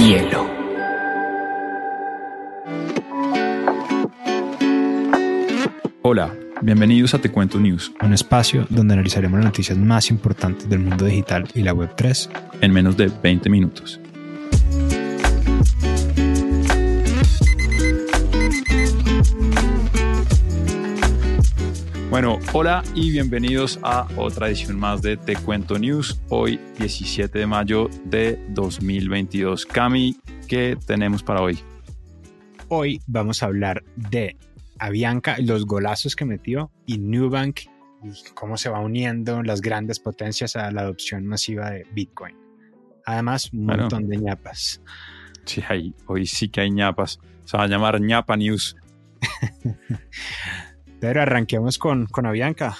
hielo. Hola, bienvenidos a Te Cuento News, un espacio donde analizaremos las noticias más importantes del mundo digital y la Web3 en menos de 20 minutos. Bueno, hola y bienvenidos a otra edición más de Te Cuento News. Hoy 17 de mayo de 2022. Cami, ¿qué tenemos para hoy? Hoy vamos a hablar de Avianca, los golazos que metió y Nubank y cómo se va uniendo las grandes potencias a la adopción masiva de Bitcoin. Además, un montón de ñapas. Sí, hay, hoy sí que hay ñapas. Se va a llamar ñapa news. Pero arranquemos con, con Avianca.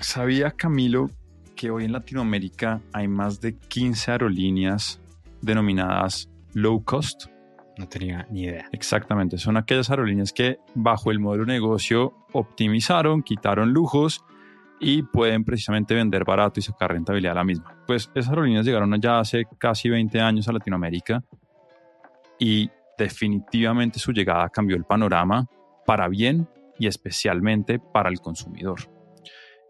¿Sabía Camilo que hoy en Latinoamérica hay más de 15 aerolíneas denominadas low cost? No tenía ni idea. Exactamente, son aquellas aerolíneas que bajo el modelo de negocio optimizaron, quitaron lujos y pueden precisamente vender barato y sacar rentabilidad a la misma. Pues esas aerolíneas llegaron ya hace casi 20 años a Latinoamérica y definitivamente su llegada cambió el panorama para bien y especialmente para el consumidor.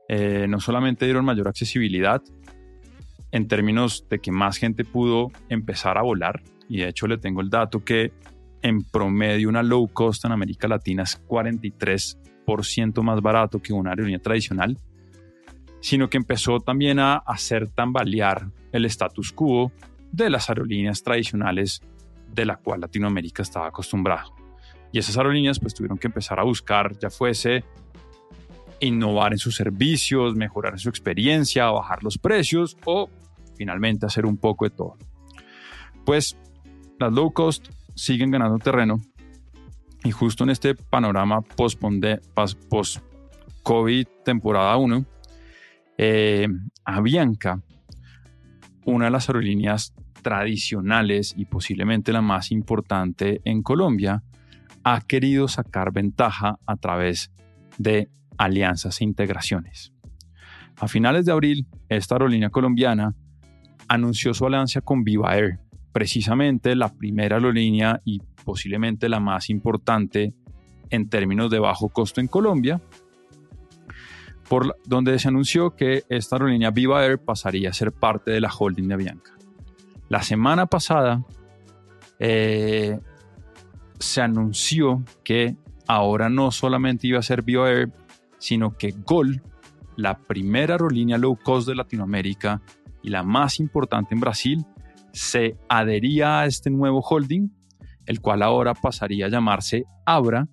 Eh, no solamente dieron mayor accesibilidad en términos de que más gente pudo empezar a volar, y de hecho le tengo el dato que en promedio una low cost en América Latina es 43% más barato que una aerolínea tradicional, sino que empezó también a hacer tambalear el status quo de las aerolíneas tradicionales de la cual Latinoamérica estaba acostumbrado. Y esas aerolíneas pues tuvieron que empezar a buscar, ya fuese innovar en sus servicios, mejorar su experiencia, bajar los precios o finalmente hacer un poco de todo. Pues las low cost siguen ganando terreno y justo en este panorama post-COVID temporada 1, eh, Avianca, una de las aerolíneas tradicionales y posiblemente la más importante en Colombia, ha querido sacar ventaja a través de alianzas e integraciones. A finales de abril, esta aerolínea colombiana anunció su alianza con Viva Air, precisamente la primera aerolínea y posiblemente la más importante en términos de bajo costo en Colombia, por donde se anunció que esta aerolínea Viva Air pasaría a ser parte de la holding de Avianca. La semana pasada, eh, se anunció que ahora no solamente iba a ser BioAir, sino que Gol, la primera aerolínea low cost de Latinoamérica y la más importante en Brasil, se adhería a este nuevo holding, el cual ahora pasaría a llamarse Abra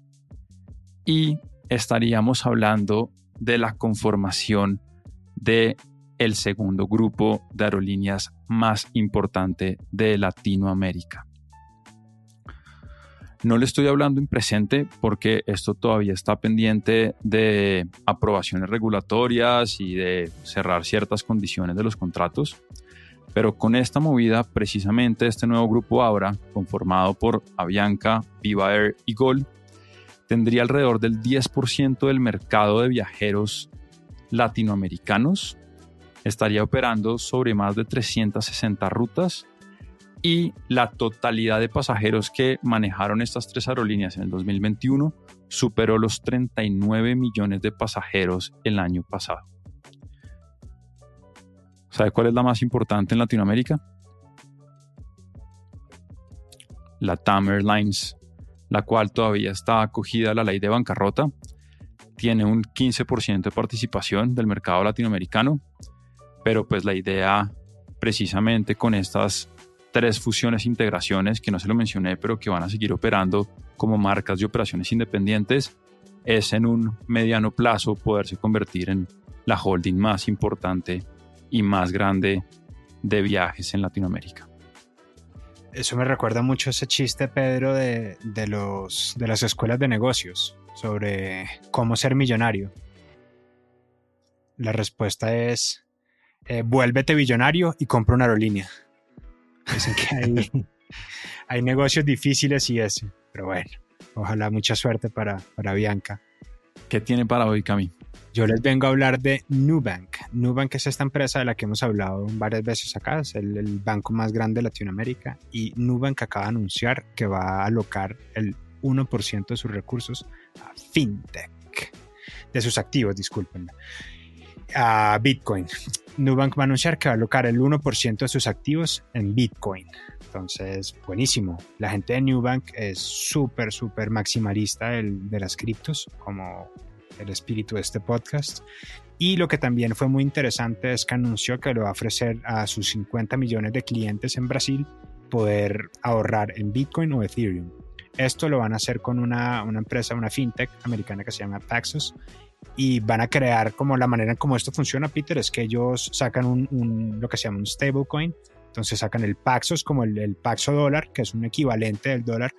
y estaríamos hablando de la conformación de el segundo grupo de aerolíneas más importante de Latinoamérica. No le estoy hablando en presente porque esto todavía está pendiente de aprobaciones regulatorias y de cerrar ciertas condiciones de los contratos. Pero con esta movida, precisamente este nuevo grupo Abra, conformado por Avianca, Viva Air y Gol, tendría alrededor del 10% del mercado de viajeros latinoamericanos, estaría operando sobre más de 360 rutas y la totalidad de pasajeros que manejaron estas tres aerolíneas en el 2021 superó los 39 millones de pasajeros el año pasado. ¿Sabe cuál es la más importante en Latinoamérica? La TAM Airlines, la cual todavía está acogida a la ley de bancarrota, tiene un 15% de participación del mercado latinoamericano, pero pues la idea precisamente con estas tres fusiones e integraciones que no se lo mencioné, pero que van a seguir operando como marcas de operaciones independientes, es en un mediano plazo poderse convertir en la holding más importante y más grande de viajes en Latinoamérica. Eso me recuerda mucho ese chiste, Pedro, de, los, de las escuelas de negocios sobre cómo ser millonario. La respuesta es, eh, vuélvete billonario y compra una aerolínea. Dicen que hay, negocios difíciles y eso. Pero bueno, ojalá mucha suerte para, para Bianca. ¿Qué tiene para hoy, Cami? Yo les vengo a hablar de Nubank. Nubank es esta empresa de la que hemos hablado varias veces acá, es el, el banco más grande de Latinoamérica y Nubank acaba de anunciar que va a alocar el 1% de sus recursos a FinTech, de sus activos, disculpen, a Bitcoin. Nubank va a anunciar que va a alocar el 1% de sus activos en Bitcoin. Entonces, buenísimo. La gente de Nubank es súper, súper maximalista de las criptos, como el espíritu de este podcast. Y lo que también fue muy interesante es que anunció que lo va a ofrecer a sus 50 millones de clientes en Brasil poder ahorrar en Bitcoin o Ethereum. Esto lo van a hacer con una, una empresa, una fintech americana que se llama Paxos y van a crear como la manera en cómo esto funciona, Peter, es que ellos sacan un, lo que se llama un stablecoin. Entonces sacan el Paxos como el, Paxo dólar, que es un equivalente del dólar,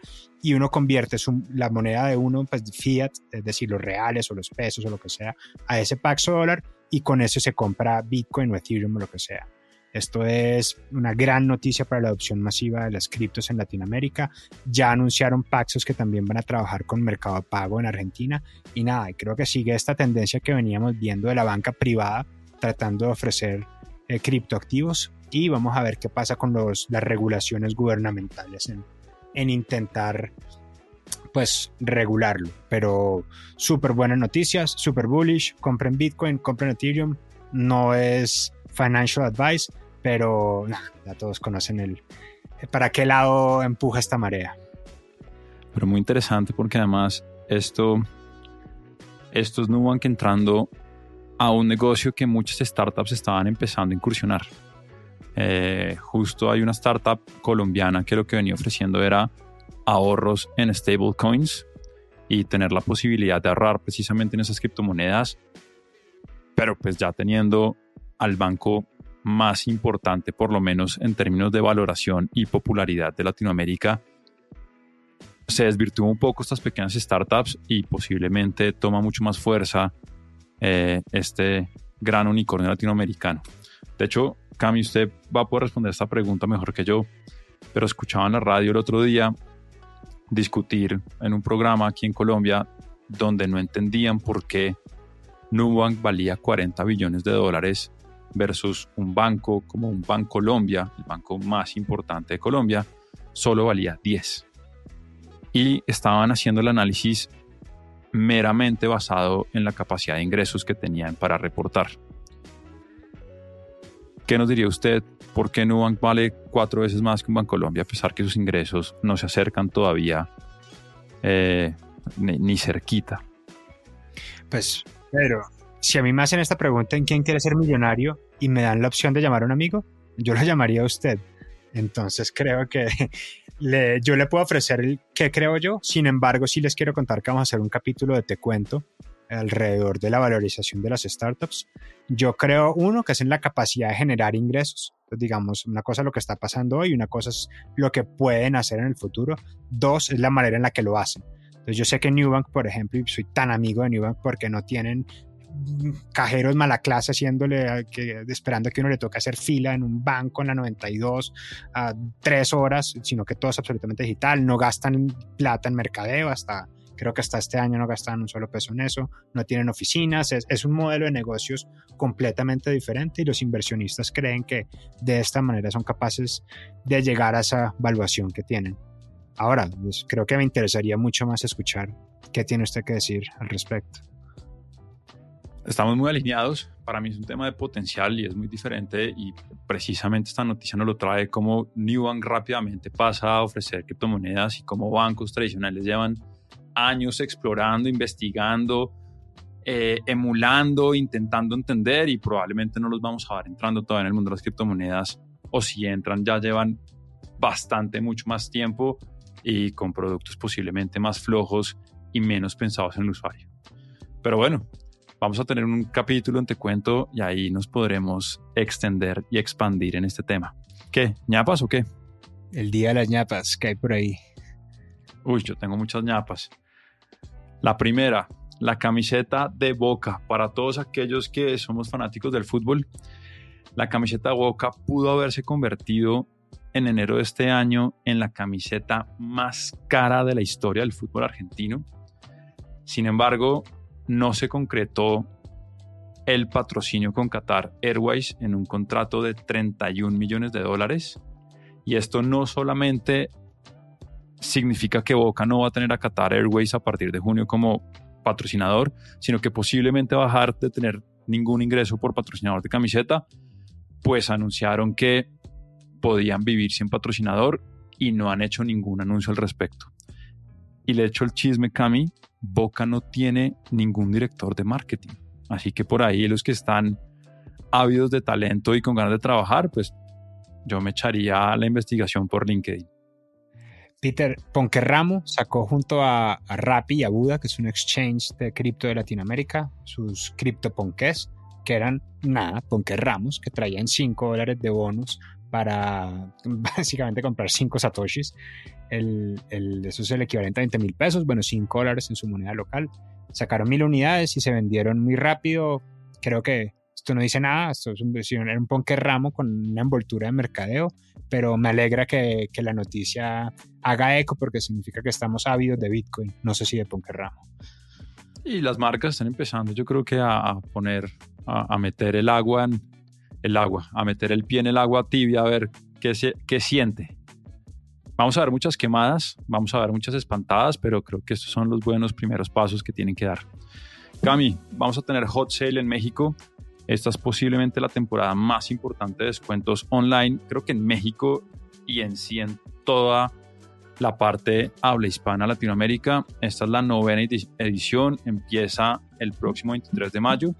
y uno convierte la moneda de uno, pues fiat, es decir, los reales o los pesos o lo que sea, a ese Paxo dólar y con eso se compra Bitcoin o Ethereum o lo que sea. Esto es una gran noticia para la adopción masiva de las criptos en Latinoamérica. Ya anunciaron Paxos que también van a trabajar con Mercado Pago en Argentina. Y nada, creo que sigue esta tendencia que veníamos viendo de la banca privada tratando de ofrecer eh, criptoactivos. Y vamos a ver qué pasa con los, las regulaciones gubernamentales en, en intentar pues regularlo. Pero súper buenas noticias, súper bullish. Compren Bitcoin, compren Ethereum. No es financial advice, pero ya todos conocen el para qué lado empuja esta marea. Pero muy interesante porque además esto, estos Nubank entrando a un negocio que muchas startups estaban empezando a incursionar. Eh, justo hay una startup colombiana que lo que venía ofreciendo era ahorros en stablecoins y tener la posibilidad de ahorrar precisamente en esas criptomonedas, pero pues ya teniendo al banco más importante, por lo menos en términos de valoración y popularidad de Latinoamérica, se desvirtuó un poco estas pequeñas startups y posiblemente toma mucho más fuerza eh, este gran unicornio latinoamericano. De hecho, Cami, usted va a poder responder esta pregunta mejor que yo, pero escuchaba en la radio el otro día discutir en un programa aquí en Colombia donde no entendían por qué Nubank valía 40 billones de dólares versus un banco como un Banco Colombia, el banco más importante de Colombia, solo valía 10. Y estaban haciendo el análisis meramente basado en la capacidad de ingresos que tenían para reportar. ¿Qué nos diría usted? ¿Por qué Nubank vale cuatro veces más que un Banco Colombia a pesar que sus ingresos no se acercan todavía eh, ni, ni cerquita? Pues, pero si a mí me hacen esta pregunta en quién quiere ser millonario y me dan la opción de llamar a un amigo, yo lo llamaría a usted. Entonces creo que yo le puedo ofrecer el qué creo yo. Sin embargo, sí les quiero contar que vamos a hacer un capítulo de Te Cuento alrededor de la valorización de las startups. Yo creo, uno, que es en la capacidad de generar ingresos. Pues, digamos, una cosa lo que está pasando hoy, una cosa es lo que pueden hacer en el futuro. Dos, es la manera en la que lo hacen. Entonces yo sé que Newbank, por ejemplo, y soy tan amigo de Newbank porque no tienen cajeros mala clase haciéndole, que, esperando que uno le toque hacer fila en un banco en la 92 a tres horas, sino que todo es absolutamente digital, no gastan plata en mercadeo hasta creo que hasta este año no gastan un solo peso en eso, no tienen oficinas, es, es, un modelo de negocios completamente diferente y los inversionistas creen que de esta manera son capaces de llegar a esa valuación que tienen. Ahora, pues, creo que me interesaría mucho más escuchar qué tiene usted que decir al respecto. Estamos muy alineados. Para mí es un tema de potencial y es muy diferente. Y precisamente esta noticia nos lo trae como Newbank rápidamente pasa a ofrecer criptomonedas y como bancos tradicionales llevan años explorando, investigando, eh, emulando, intentando entender y probablemente no los vamos a ver entrando todavía en el mundo de las criptomonedas o si entran ya llevan bastante, mucho más tiempo y con productos posiblemente más flojos y menos pensados en el usuario. Pero bueno, vamos a tener un capítulo en Te Cuento y ahí nos podremos extender y expandir en este tema. ¿Qué? ¿ñapas o qué? El día de las ñapas que hay por ahí. Uy, yo tengo muchas ñapas. La primera, la camiseta de Boca. Para todos aquellos que somos fanáticos del fútbol, la camiseta de Boca pudo haberse convertido en enero de este año en la camiseta más cara de la historia del fútbol argentino. Sin embargo, no se concretó el patrocinio con Qatar Airways en un contrato de 31 millones de dólares. Y esto no solamente significa que Boca no va a tener a Qatar Airways a partir de junio como patrocinador, sino que posiblemente va a dejar de tener ningún ingreso por patrocinador de camiseta, pues anunciaron que podían vivir sin patrocinador y no han hecho ningún anuncio al respecto. Y le echo el chisme, Cami, Boca no tiene ningún director de marketing. Así que por ahí los que están ávidos de talento y con ganas de trabajar, pues yo me echaría la investigación por LinkedIn. Peter Ponquerramo sacó junto a, a Rappi y a Buda, que es un exchange de cripto de Latinoamérica, sus CryptoPonques, que eran nada, Ponquerramos, que traían 5 dólares de bonos para básicamente comprar 5 satoshis. El, el, eso es el equivalente a 20 mil pesos, bueno, 5 dólares en su moneda local sacaron mil unidades y se vendieron muy rápido. Creo que esto no dice nada, esto es un, era un ponque ramo con una envoltura de mercadeo, pero me alegra que, la noticia haga eco porque significa que estamos ávidos de Bitcoin, no sé si de ponque ramo. Y las marcas están empezando, yo creo que a, poner, a, a, meter el agua en el agua, a meter el pie en el agua tibia, a ver qué, qué siente. Vamos a ver muchas quemadas, vamos a ver muchas espantadas, pero creo que estos son los buenos primeros pasos que tienen que dar. Cami, vamos a tener Hot Sale en México. Esta es posiblemente la temporada más importante de descuentos online, creo que en México y en sí en toda la parte habla hispana Latinoamérica. Esta es la novena edición, empieza el próximo 23 de mayo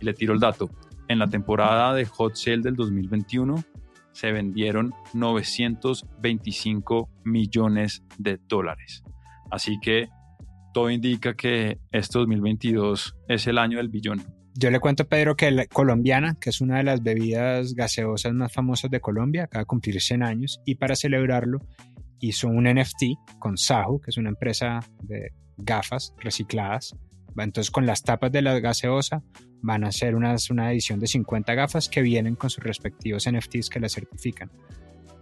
y le tiro el dato. En la temporada de Hot Sale del 2021 se vendieron 925 millones de dólares. Así que todo indica que este 2022 es el año del billón. Yo le cuento Pedro que la colombiana, que es una de las bebidas gaseosas más famosas de Colombia, acaba de cumplir 100 años y para celebrarlo hizo un NFT con Sahu, que es una empresa de gafas recicladas. Entonces con las tapas de la gaseosa van a hacer una edición de 50 gafas que vienen con sus respectivos NFTs que la certifican.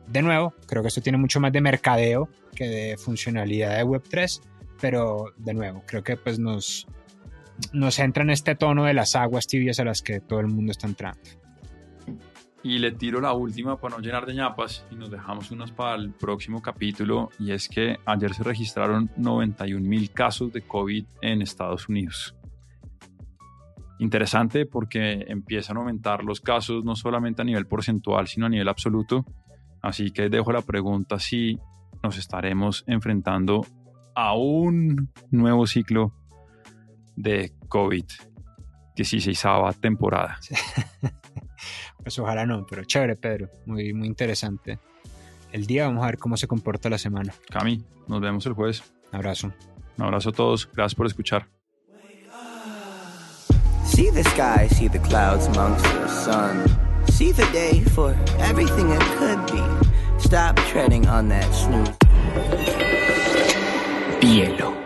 De nuevo, creo que esto tiene mucho más de mercadeo que de funcionalidad de Web3, pero de nuevo, creo que pues nos, nos entra en este tono de las aguas tibias a las que todo el mundo está entrando. Y le tiro la última para no llenar de ñapas y nos dejamos unas para el próximo capítulo y es que ayer se registraron 91 mil casos de COVID en Estados Unidos interesante porque empiezan a aumentar los casos no solamente a nivel porcentual, sino a nivel absoluto. Así que dejo la pregunta si nos estaremos enfrentando a un nuevo ciclo de COVID, 16 temporada. Pues ojalá no, pero chévere, Pedro. Muy, muy interesante. El día vamos a ver cómo se comporta la semana. Cami, nos vemos el jueves. Un abrazo. Un abrazo a todos. Gracias por escuchar. See the sky, see the clouds amongst the sun. See the day for everything it could be. Stop treading on that snooze. Bielo.